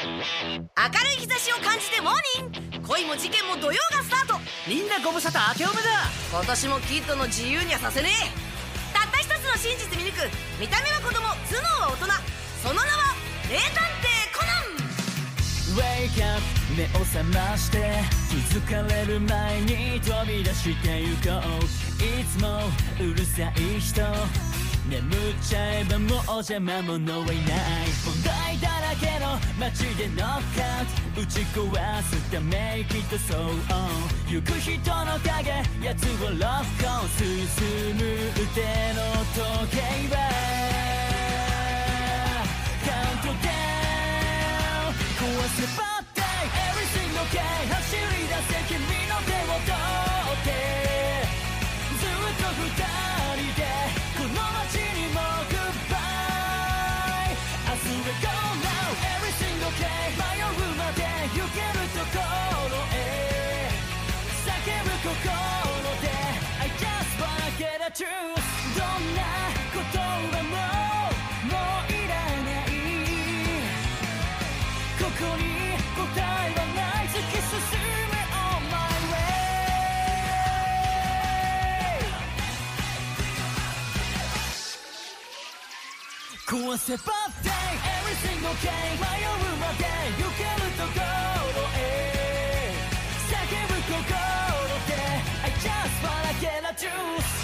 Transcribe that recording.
明るい日差しを感じてモーニング。恋も事件も土曜がスタート。みんなご無沙汰明けおめだ。今年もキッドの自由にはさせねえ。たった一つの真実見抜く。見た目は子供頭脳は大人。その名は名探偵コナン。Wake up 目を覚まして。気づかれる前に飛び出してゆこう。いつもうるさい人。ちゃえばもう邪魔者はいない。問題だらけの街でノックアウト打ち壊すためきっとそう。行く人の影。奴をロックオン。進む腕の時計は壊せばって Everything okay 迷うまで行けるところへ叫ぶ心 juice.